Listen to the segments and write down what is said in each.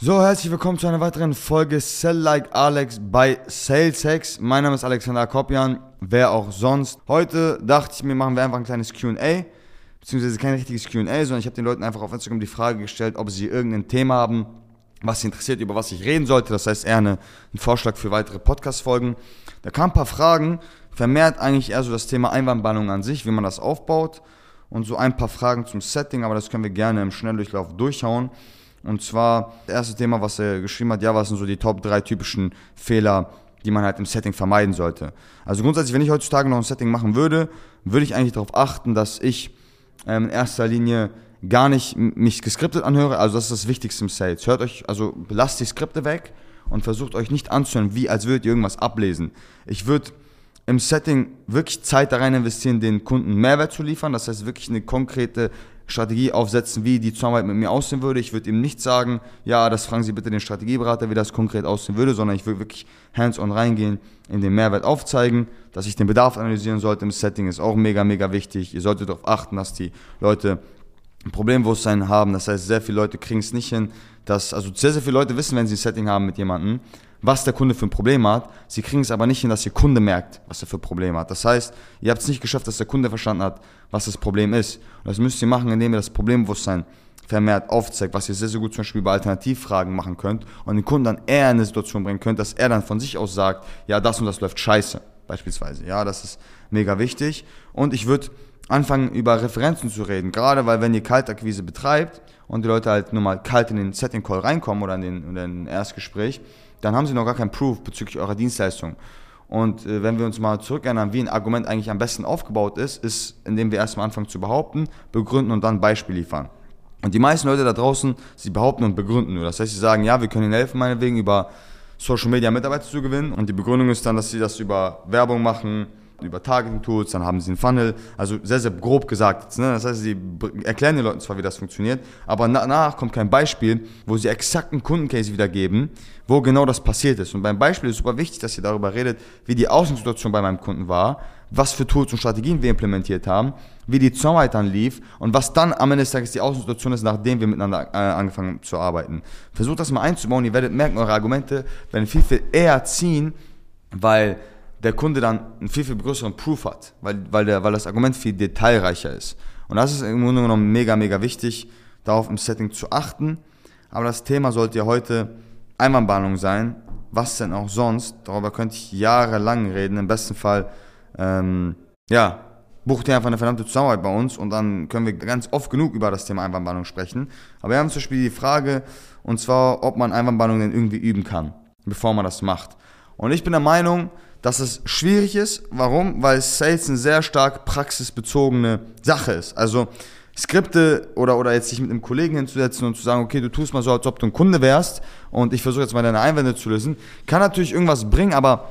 So, herzlich willkommen zu einer weiteren Folge Sell Like Alex bei SalesX. Mein Name ist Alexander Kopjan, wer auch sonst. Heute dachte ich mir, machen wir einfach ein kleines Q&A, beziehungsweise kein richtiges Q&A, sondern ich habe den Leuten einfach auf Instagram die Frage gestellt, ob sie irgendein Thema haben, was sie interessiert, über was ich reden sollte. Das heißt eher eine, ein Vorschlag für weitere Podcast-Folgen. Da kamen ein paar Fragen, vermehrt eigentlich eher so das Thema Einwandbannung an sich, wie man das aufbaut und so ein paar Fragen zum Setting, aber das können wir gerne im Schnelldurchlauf durchhauen. Und zwar, das erste Thema, was er geschrieben hat, ja, was sind so die Top 3 typischen Fehler, die man halt im Setting vermeiden sollte. Also grundsätzlich, wenn ich heutzutage noch ein Setting machen würde, würde ich eigentlich darauf achten, dass ich ähm, in erster Linie gar nicht mich geskriptet anhöre. Also das ist das Wichtigste im Sales. Hört euch, also lasst die Skripte weg und versucht euch nicht anzuhören, wie als würdet ihr irgendwas ablesen. Ich würde im Setting wirklich Zeit da rein investieren, den Kunden Mehrwert zu liefern. Das heißt wirklich eine konkrete Strategie aufsetzen, wie die Zusammenarbeit mit mir aussehen würde. Ich würde ihm nicht sagen, ja, das fragen Sie bitte den Strategieberater, wie das konkret aussehen würde, sondern ich würde wirklich hands-on reingehen, in den Mehrwert aufzeigen, dass ich den Bedarf analysieren sollte im Setting, ist auch mega, mega wichtig. Ihr solltet darauf achten, dass die Leute ein Problembewusstsein haben. Das heißt, sehr viele Leute kriegen es nicht hin, dass, also sehr, sehr viele Leute wissen, wenn sie ein Setting haben mit jemandem, was der Kunde für ein Problem hat. Sie kriegen es aber nicht hin, dass ihr Kunde merkt, was er für ein Problem hat. Das heißt, ihr habt es nicht geschafft, dass der Kunde verstanden hat, was das Problem ist. Und das müsst ihr machen, indem ihr das Problembewusstsein vermehrt aufzeigt, was ihr sehr, sehr gut zum Beispiel bei Alternativfragen machen könnt und den Kunden dann eher in eine Situation bringen könnt, dass er dann von sich aus sagt, ja, das und das läuft scheiße, beispielsweise. Ja, das ist mega wichtig. Und ich würde anfangen, über Referenzen zu reden, gerade weil wenn ihr Kaltakquise betreibt und die Leute halt nur mal kalt in den Setting Call reinkommen oder in den, in den Erstgespräch, dann haben sie noch gar keinen Proof bezüglich eurer Dienstleistung. Und äh, wenn wir uns mal zurückerinnern, wie ein Argument eigentlich am besten aufgebaut ist, ist, indem wir erstmal anfangen zu behaupten, begründen und dann Beispiel liefern. Und die meisten Leute da draußen, sie behaupten und begründen nur. Das heißt, sie sagen, ja, wir können ihnen helfen, meinetwegen über Social Media Mitarbeiter zu gewinnen. Und die Begründung ist dann, dass sie das über Werbung machen, über Targeting-Tools, dann haben sie einen Funnel, also sehr, sehr grob gesagt. Ne? Das heißt, sie erklären den Leuten zwar, wie das funktioniert, aber danach kommt kein Beispiel, wo sie exakt einen Kundencase wiedergeben, wo genau das passiert ist. Und beim Beispiel ist super wichtig, dass ihr darüber redet, wie die Außensituation bei meinem Kunden war, was für Tools und Strategien wir implementiert haben, wie die Zusammenarbeit dann lief und was dann am Ende des Tages die Außensituation ist, nachdem wir miteinander äh, angefangen haben zu arbeiten. Versucht das mal einzubauen, ihr werdet merken, eure Argumente werden viel, viel eher ziehen, weil der Kunde dann einen viel, viel größeren Proof hat, weil, weil, der, weil das Argument viel detailreicher ist. Und das ist im Grunde genommen mega, mega wichtig, darauf im Setting zu achten. Aber das Thema sollte ja heute Einwandbahnung sein. Was denn auch sonst? Darüber könnte ich jahrelang reden. Im besten Fall, ähm, ja, bucht ihr einfach eine verdammte Zusammenarbeit bei uns und dann können wir ganz oft genug über das Thema Einwandbahnung sprechen. Aber wir haben zum Beispiel die Frage, und zwar, ob man Einwandbahnung denn irgendwie üben kann, bevor man das macht. Und ich bin der Meinung, dass es schwierig ist. Warum? Weil Sales eine sehr stark praxisbezogene Sache ist. Also Skripte oder, oder jetzt sich mit einem Kollegen hinzusetzen und zu sagen, okay, du tust mal so, als ob du ein Kunde wärst und ich versuche jetzt mal deine Einwände zu lösen, kann natürlich irgendwas bringen, aber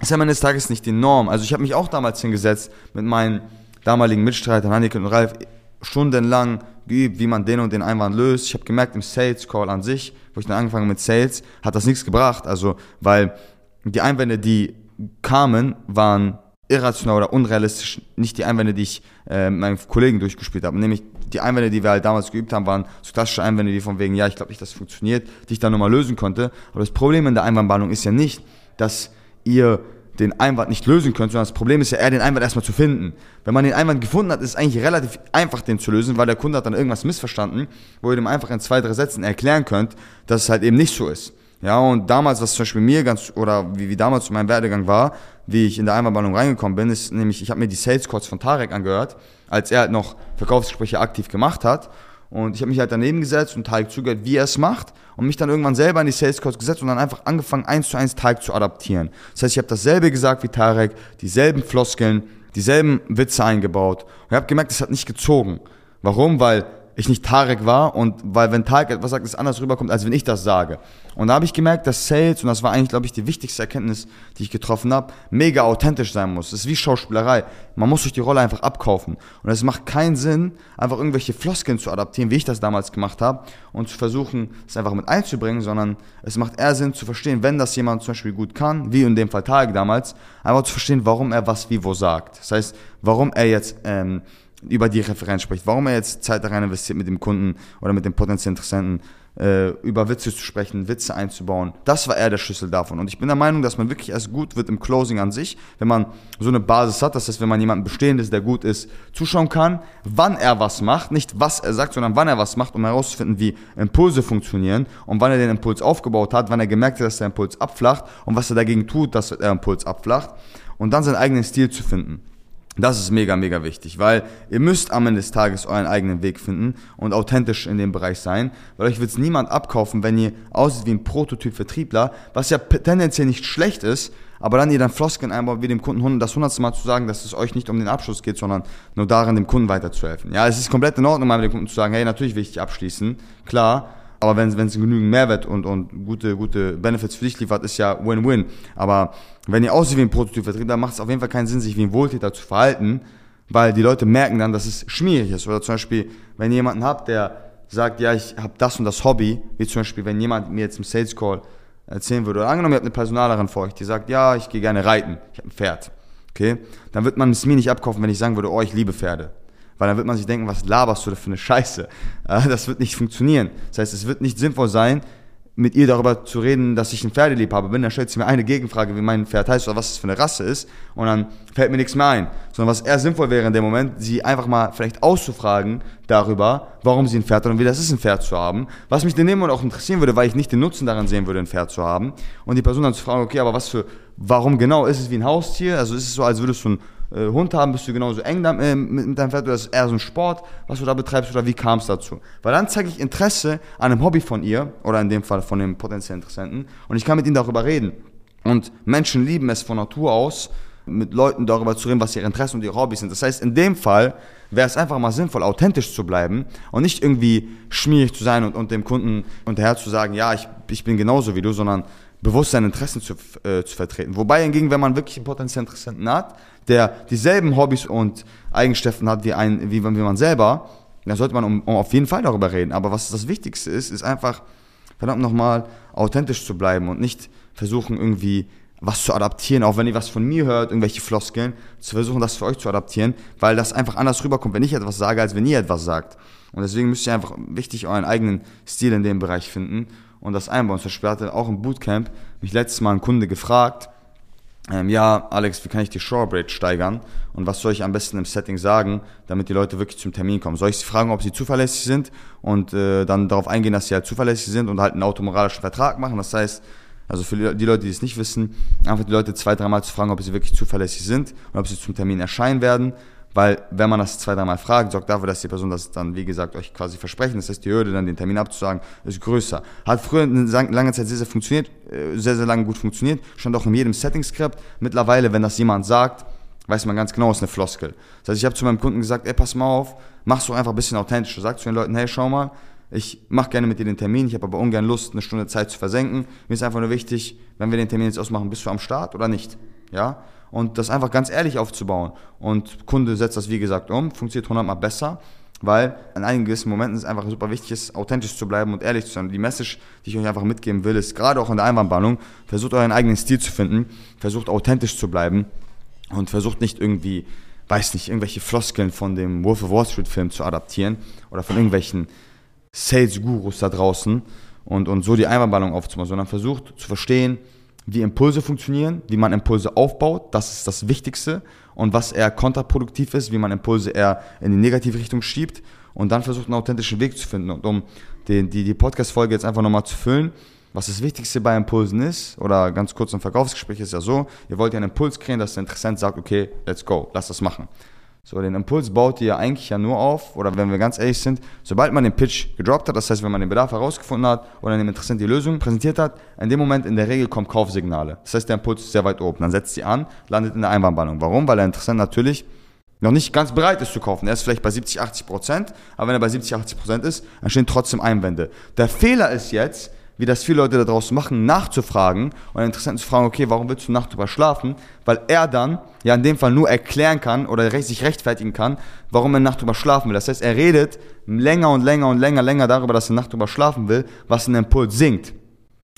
ist am Ende des Tages nicht die Norm. Also ich habe mich auch damals hingesetzt mit meinen damaligen Mitstreitern, Hanneke und Ralf, stundenlang geübt, wie man den und den Einwand löst. Ich habe gemerkt, im Sales Call an sich, wo ich dann angefangen mit Sales, hat das nichts gebracht. Also, weil die Einwände, die kamen, waren irrational oder unrealistisch nicht die Einwände, die ich äh, meinen Kollegen durchgespielt habe. Nämlich die Einwände, die wir halt damals geübt haben, waren so klassische Einwände, die von wegen, ja, ich glaube nicht, dass es funktioniert, die ich dann nochmal lösen konnte. Aber das Problem in der Einwandbehandlung ist ja nicht, dass ihr den Einwand nicht lösen könnt, sondern das Problem ist ja eher, den Einwand erstmal zu finden. Wenn man den Einwand gefunden hat, ist es eigentlich relativ einfach, den zu lösen, weil der Kunde hat dann irgendwas missverstanden, wo ihr dem einfach in zwei, drei Sätzen erklären könnt, dass es halt eben nicht so ist. Ja, und damals, was zum Beispiel mir ganz, oder wie, wie damals mein Werdegang war, wie ich in der Einwandbehandlung reingekommen bin, ist nämlich, ich habe mir die Sales Calls von Tarek angehört, als er halt noch Verkaufsgespräche aktiv gemacht hat. Und ich habe mich halt daneben gesetzt und Tarek zugehört, wie er es macht und mich dann irgendwann selber in die Sales Calls gesetzt und dann einfach angefangen, eins zu eins Tarek zu adaptieren. Das heißt, ich habe dasselbe gesagt wie Tarek, dieselben Floskeln, dieselben Witze eingebaut. Und ich habe gemerkt, es hat nicht gezogen. Warum? Weil ich nicht Tarek war und weil wenn Tarek etwas sagt, es anders rüberkommt, als wenn ich das sage. Und da habe ich gemerkt, dass Sales, und das war eigentlich, glaube ich, die wichtigste Erkenntnis, die ich getroffen habe, mega authentisch sein muss. Es ist wie Schauspielerei. Man muss sich die Rolle einfach abkaufen. Und es macht keinen Sinn, einfach irgendwelche Floskeln zu adaptieren, wie ich das damals gemacht habe, und zu versuchen, es einfach mit einzubringen, sondern es macht eher Sinn zu verstehen, wenn das jemand zum Beispiel gut kann, wie in dem Fall Tarek damals, einfach zu verstehen, warum er was wie wo sagt. Das heißt, warum er jetzt ähm, über die Referenz spricht, warum er jetzt Zeit da rein investiert mit dem Kunden oder mit dem potenziellen Interessenten, äh, über Witze zu sprechen, Witze einzubauen. Das war eher der Schlüssel davon. Und ich bin der Meinung, dass man wirklich erst gut wird im Closing an sich, wenn man so eine Basis hat. Das heißt, wenn man jemanden Bestehendes, der gut ist, zuschauen kann, wann er was macht, nicht was er sagt, sondern wann er was macht, um herauszufinden, wie Impulse funktionieren und wann er den Impuls aufgebaut hat, wann er gemerkt hat, dass der Impuls abflacht und was er dagegen tut, dass der Impuls abflacht und dann seinen eigenen Stil zu finden. Das ist mega, mega wichtig, weil ihr müsst am Ende des Tages euren eigenen Weg finden und authentisch in dem Bereich sein, weil euch wird es niemand abkaufen, wenn ihr aussieht wie ein Prototyp-Vertriebler, was ja tendenziell nicht schlecht ist, aber dann ihr dann Floskeln einbaut, wie dem Kunden das hundertste Mal zu sagen, dass es euch nicht um den Abschluss geht, sondern nur daran, dem Kunden weiterzuhelfen. Ja, es ist komplett in Ordnung, mal mit dem Kunden zu sagen, hey, natürlich will ich dich abschließen, klar, aber wenn es genügend Mehrwert und, und gute, gute Benefits für dich liefert, ist ja Win-Win. Aber wenn ihr aussieht wie ein Prototypvertrieb, dann macht es auf jeden Fall keinen Sinn, sich wie ein Wohltäter zu verhalten, weil die Leute merken dann, dass es schwierig ist. Oder zum Beispiel, wenn ihr jemanden habt, der sagt, ja, ich habe das und das Hobby, wie zum Beispiel, wenn jemand mir jetzt im Sales Call erzählen würde, oder angenommen, ihr habt eine Personalerin vor euch, die sagt, ja, ich gehe gerne reiten, ich habe ein Pferd, okay, dann wird man es mir nicht abkaufen, wenn ich sagen würde, oh, ich liebe Pferde. Weil dann wird man sich denken, was laberst du da für eine Scheiße? Das wird nicht funktionieren. Das heißt, es wird nicht sinnvoll sein, mit ihr darüber zu reden, dass ich ein Pferdeliebhaber bin, dann stellt sie mir eine Gegenfrage, wie mein Pferd heißt oder was es für eine Rasse ist, und dann fällt mir nichts mehr ein. Sondern was eher sinnvoll wäre in dem Moment, sie einfach mal vielleicht auszufragen darüber, warum sie ein Pferd hat und wie das ist, ein Pferd zu haben. Was mich in dem auch interessieren würde, weil ich nicht den Nutzen daran sehen würde, ein Pferd zu haben. Und die Person dann zu fragen, okay, aber was für, warum genau ist es wie ein Haustier? Also ist es so, als würdest du ein äh, Hund haben, bist du genauso eng äh, mit deinem Pferd oder ist es eher so ein Sport, was du da betreibst oder wie kam es dazu? Weil dann zeige ich Interesse an einem Hobby von ihr oder in dem Fall von dem potenziellen Interessenten und ich kann mit ihnen darüber reden. Und Menschen lieben es von Natur aus, mit Leuten darüber zu reden, was ihre Interessen und ihre Hobbys sind. Das heißt, in dem Fall wäre es einfach mal sinnvoll, authentisch zu bleiben und nicht irgendwie schmierig zu sein und, und dem Kunden unterher zu sagen, ja, ich, ich bin genauso wie du, sondern bewusst seine Interessen zu, äh, zu vertreten. Wobei hingegen, wenn man wirklich einen potenziellen Interessenten hat, der dieselben Hobbys und Eigenschaften hat wie, ein, wie, wie man selber, dann sollte man um, um auf jeden Fall darüber reden. Aber was das Wichtigste ist, ist einfach, verdammt nochmal, authentisch zu bleiben und nicht versuchen irgendwie was zu adaptieren, auch wenn ihr was von mir hört, irgendwelche Floskeln, zu versuchen, das für euch zu adaptieren, weil das einfach anders rüberkommt, wenn ich etwas sage, als wenn ihr etwas sagt. Und deswegen müsst ihr einfach wichtig euren eigenen Stil in dem Bereich finden und das einbauen. Zum Beispiel hatte auch im Bootcamp mich letztes Mal ein Kunde gefragt, ähm, ja, Alex, wie kann ich die Shorebridge steigern und was soll ich am besten im Setting sagen, damit die Leute wirklich zum Termin kommen? Soll ich sie fragen, ob sie zuverlässig sind und äh, dann darauf eingehen, dass sie halt zuverlässig sind und halt einen automoralischen Vertrag machen? Das heißt, also für die Leute, die es nicht wissen, einfach die Leute zwei, dreimal zu fragen, ob sie wirklich zuverlässig sind und ob sie zum Termin erscheinen werden weil wenn man das zwei, dreimal fragt, sorgt dafür, dass die Person das dann, wie gesagt, euch quasi versprechen. Das heißt, die Hürde, dann den Termin abzusagen, ist größer. Hat früher eine lange Zeit sehr, sehr funktioniert, äh, sehr, sehr lange gut funktioniert. Stand auch in jedem Setting-Skript. Mittlerweile, wenn das jemand sagt, weiß man ganz genau, ist eine Floskel. Das heißt, ich habe zu meinem Kunden gesagt, ey, pass mal auf, mach's doch einfach ein bisschen authentischer. Sag zu den Leuten, hey, schau mal, ich mache gerne mit dir den Termin, ich habe aber ungern Lust, eine Stunde Zeit zu versenken. Mir ist einfach nur wichtig, wenn wir den Termin jetzt ausmachen, bist du am Start oder nicht? Ja? Und das einfach ganz ehrlich aufzubauen. Und Kunde setzt das, wie gesagt, um, funktioniert hundertmal besser, weil in einigen gewissen Momenten ist es einfach super wichtig, ist, authentisch zu bleiben und ehrlich zu sein. Die Message, die ich euch einfach mitgeben will, ist gerade auch in der Einwandballung, versucht euren eigenen Stil zu finden, versucht authentisch zu bleiben und versucht nicht irgendwie, weiß nicht, irgendwelche Floskeln von dem Wolf of Wall Street Film zu adaptieren oder von irgendwelchen Sales-Gurus da draußen und, und so die Einwandballung aufzumachen, sondern versucht zu verstehen, wie Impulse funktionieren, wie man Impulse aufbaut, das ist das Wichtigste. Und was eher kontraproduktiv ist, wie man Impulse eher in die negative Richtung schiebt und dann versucht, einen authentischen Weg zu finden. Und um die, die, die Podcast-Folge jetzt einfach nochmal zu füllen, was das Wichtigste bei Impulsen ist, oder ganz kurz im Verkaufsgespräch ist ja so, ihr wollt ja einen Impuls kreieren, dass der Interessent sagt, okay, let's go, lass das machen. So, den Impuls baut ihr eigentlich ja nur auf, oder wenn wir ganz ehrlich sind, sobald man den Pitch gedroppt hat, das heißt, wenn man den Bedarf herausgefunden hat oder dem Interessenten die Lösung präsentiert hat, in dem Moment in der Regel kommen Kaufsignale. Das heißt, der Impuls ist sehr weit oben. Dann setzt sie an, landet in der Einwandbannung. Warum? Weil der Interessent natürlich noch nicht ganz bereit ist zu kaufen. Er ist vielleicht bei 70, 80 Prozent, aber wenn er bei 70, 80 Prozent ist, entstehen trotzdem Einwände. Der Fehler ist jetzt, wie das viele Leute da draußen machen, nachzufragen und einen Interessenten zu fragen, okay, warum willst du Nacht drüber schlafen? Weil er dann ja in dem Fall nur erklären kann oder sich rechtfertigen kann, warum er Nacht drüber schlafen will. Das heißt, er redet länger und länger und länger, länger darüber, dass er Nacht drüber schlafen will, was ein Impuls sinkt.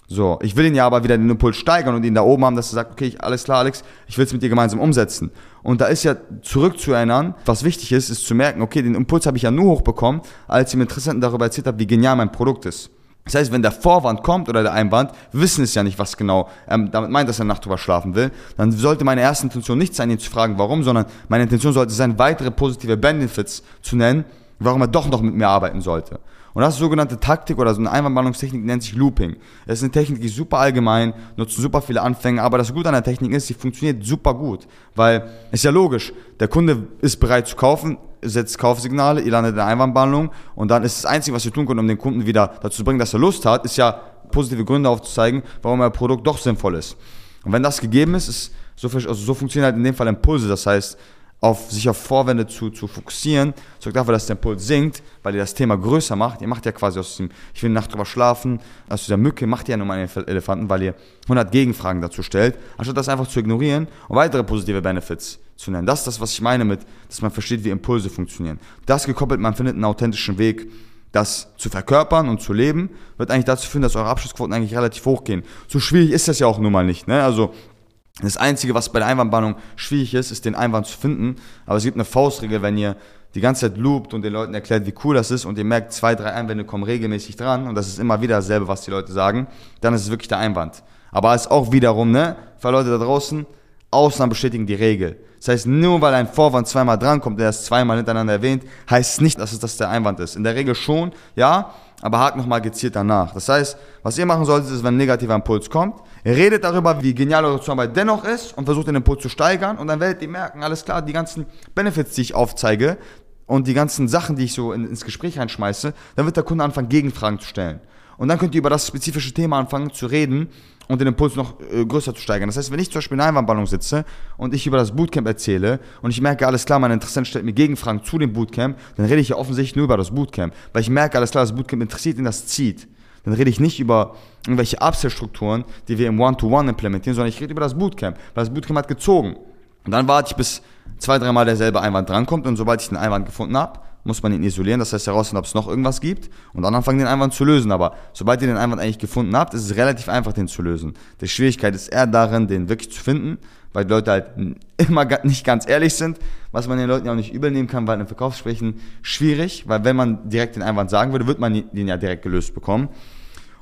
So, ich will ihn ja aber wieder den Impuls steigern und ihn da oben haben, dass er sagt, okay, alles klar, Alex, ich will es mit dir gemeinsam umsetzen. Und da ist ja zurückzuerinnern, was wichtig ist, ist zu merken, okay, den Impuls habe ich ja nur hochbekommen, als ich dem Interessenten darüber erzählt habe, wie genial mein Produkt ist. Das heißt, wenn der Vorwand kommt oder der Einwand, wir wissen es ja nicht, was genau ähm, damit meint, dass er Nacht drüber schlafen will, dann sollte meine erste Intention nicht sein, ihn zu fragen, warum, sondern meine Intention sollte sein, weitere positive Benefits zu nennen, warum er doch noch mit mir arbeiten sollte. Und das ist sogenannte Taktik oder so eine Einwandbehandlungstechnik nennt sich Looping. Es ist eine Technik, die ist super allgemein, nutzen super viele Anfänger, aber das Gute an der Technik ist, sie funktioniert super gut. Weil, ist ja logisch, der Kunde ist bereit zu kaufen, setzt Kaufsignale, ihr landet in der Einwandbehandlung und dann ist das Einzige, was wir tun können, um den Kunden wieder dazu zu bringen, dass er Lust hat, ist ja positive Gründe aufzuzeigen, warum euer Produkt doch sinnvoll ist. Und wenn das gegeben ist, ist so, also so funktionieren halt in dem Fall Impulse. Das heißt, auf, sich auf Vorwände zu, zu fokussieren, sorgt dafür, dass der Impuls sinkt, weil ihr das Thema größer macht. Ihr macht ja quasi aus diesem, ich will eine Nacht drüber schlafen, aus dieser Mücke macht ihr ja nur mal einen Elefanten, weil ihr 100 Gegenfragen dazu stellt, anstatt das einfach zu ignorieren und weitere positive Benefits zu nennen. Das ist das, was ich meine mit, dass man versteht, wie Impulse funktionieren. Das gekoppelt, man findet einen authentischen Weg, das zu verkörpern und zu leben, wird eigentlich dazu führen, dass eure Abschlussquoten eigentlich relativ hoch gehen. So schwierig ist das ja auch nun mal nicht. Ne? Also das Einzige, was bei der Einwandbahnung schwierig ist, ist den Einwand zu finden. Aber es gibt eine Faustregel, wenn ihr die ganze Zeit loopt und den Leuten erklärt, wie cool das ist und ihr merkt, zwei, drei Einwände kommen regelmäßig dran und das ist immer wieder dasselbe, was die Leute sagen, dann ist es wirklich der Einwand. Aber es ist auch wiederum, ne, für Leute da draußen, Ausnahmen bestätigen die Regel. Das heißt, nur weil ein Vorwand zweimal drankommt, der es zweimal hintereinander erwähnt, heißt nicht, dass es das der Einwand ist. In der Regel schon, ja, aber hakt nochmal gezielt danach. Das heißt, was ihr machen solltet, ist, wenn ein negativer Impuls kommt, redet darüber, wie genial eure Zusammenarbeit dennoch ist und versucht den Impuls zu steigern und dann werdet ihr merken, alles klar, die ganzen Benefits, die ich aufzeige und die ganzen Sachen, die ich so in, ins Gespräch reinschmeiße, dann wird der Kunde anfangen, Gegenfragen zu stellen. Und dann könnt ihr über das spezifische Thema anfangen zu reden und den Impuls noch äh, größer zu steigern. Das heißt, wenn ich zum Beispiel in einer Einwandballung sitze und ich über das Bootcamp erzähle und ich merke, alles klar, mein Interessent stellt mir Gegenfragen zu dem Bootcamp, dann rede ich ja offensichtlich nur über das Bootcamp, weil ich merke, alles klar, das Bootcamp interessiert ihn, das zieht. Dann rede ich nicht über irgendwelche Upsell-Strukturen, die wir im One-to-One -One implementieren, sondern ich rede über das Bootcamp, weil das Bootcamp hat gezogen. Und dann warte ich, bis zwei, dreimal derselbe Einwand drankommt und sobald ich den Einwand gefunden habe, muss man ihn isolieren, das heißt herausfinden, ob es noch irgendwas gibt und dann anfangen, den Einwand zu lösen. Aber sobald ihr den Einwand eigentlich gefunden habt, ist es relativ einfach, den zu lösen. Die Schwierigkeit ist eher darin, den wirklich zu finden, weil die Leute halt immer nicht ganz ehrlich sind, was man den Leuten ja auch nicht übernehmen kann, weil in Verkaufsgesprächen schwierig, weil wenn man direkt den Einwand sagen würde, wird man den ja direkt gelöst bekommen.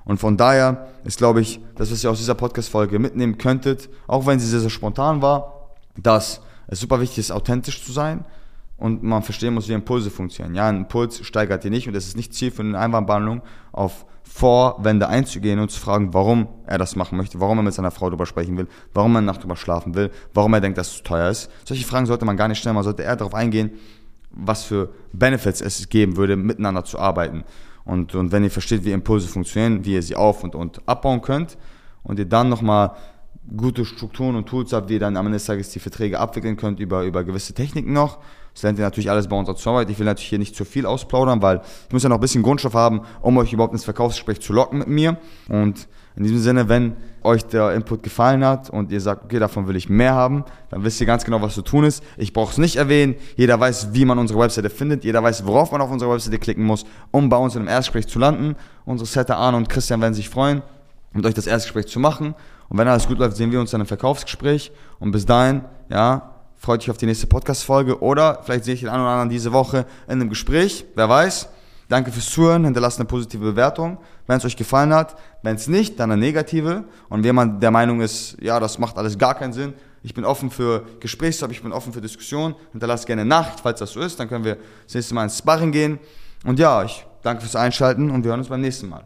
Und von daher ist, glaube ich, das, was ihr aus dieser Podcast-Folge mitnehmen könntet, auch wenn sie sehr, sehr spontan war, dass es super wichtig ist, authentisch zu sein, und man verstehen muss, wie Impulse funktionieren. Ja, ein Impuls steigert ihr nicht und es ist nicht Ziel für eine Einwandbehandlung, auf Vorwände einzugehen und zu fragen, warum er das machen möchte, warum er mit seiner Frau darüber sprechen will, warum er eine Nacht drüber schlafen will, warum er denkt, dass es zu teuer ist. Solche Fragen sollte man gar nicht stellen, man sollte eher darauf eingehen, was für Benefits es geben würde, miteinander zu arbeiten. Und, und wenn ihr versteht, wie Impulse funktionieren, wie ihr sie auf- und, und abbauen könnt und ihr dann nochmal gute Strukturen und Tools habt, wie ihr dann am Ende des Tages die Verträge abwickeln könnt über, über gewisse Techniken noch. Das lernt ihr natürlich alles bei unserer Zusammenarbeit. Ich will natürlich hier nicht zu viel ausplaudern, weil ich muss ja noch ein bisschen Grundstoff haben, um euch überhaupt ins Verkaufsgespräch zu locken mit mir. Und in diesem Sinne, wenn euch der Input gefallen hat und ihr sagt, okay, davon will ich mehr haben, dann wisst ihr ganz genau, was zu tun ist. Ich brauche es nicht erwähnen. Jeder weiß, wie man unsere Webseite findet. Jeder weiß, worauf man auf unserer Webseite klicken muss, um bei uns in einem Erstgespräch zu landen. Unsere Setter Arne und Christian werden sich freuen, mit euch das Erstgespräch zu machen. Und wenn alles gut läuft, sehen wir uns dann im Verkaufsgespräch. Und bis dahin, ja, freut euch auf die nächste Podcast-Folge. Oder vielleicht sehe ich den einen oder anderen diese Woche in einem Gespräch. Wer weiß. Danke fürs Zuhören. Hinterlasst eine positive Bewertung, wenn es euch gefallen hat. Wenn es nicht, dann eine negative. Und wenn man der Meinung ist, ja, das macht alles gar keinen Sinn, ich bin offen für Gesprächsstoff, ich bin offen für Diskussion. Hinterlasst gerne Nachricht, falls das so ist. Dann können wir das nächste Mal ins Sparring gehen. Und ja, ich danke fürs Einschalten und wir hören uns beim nächsten Mal.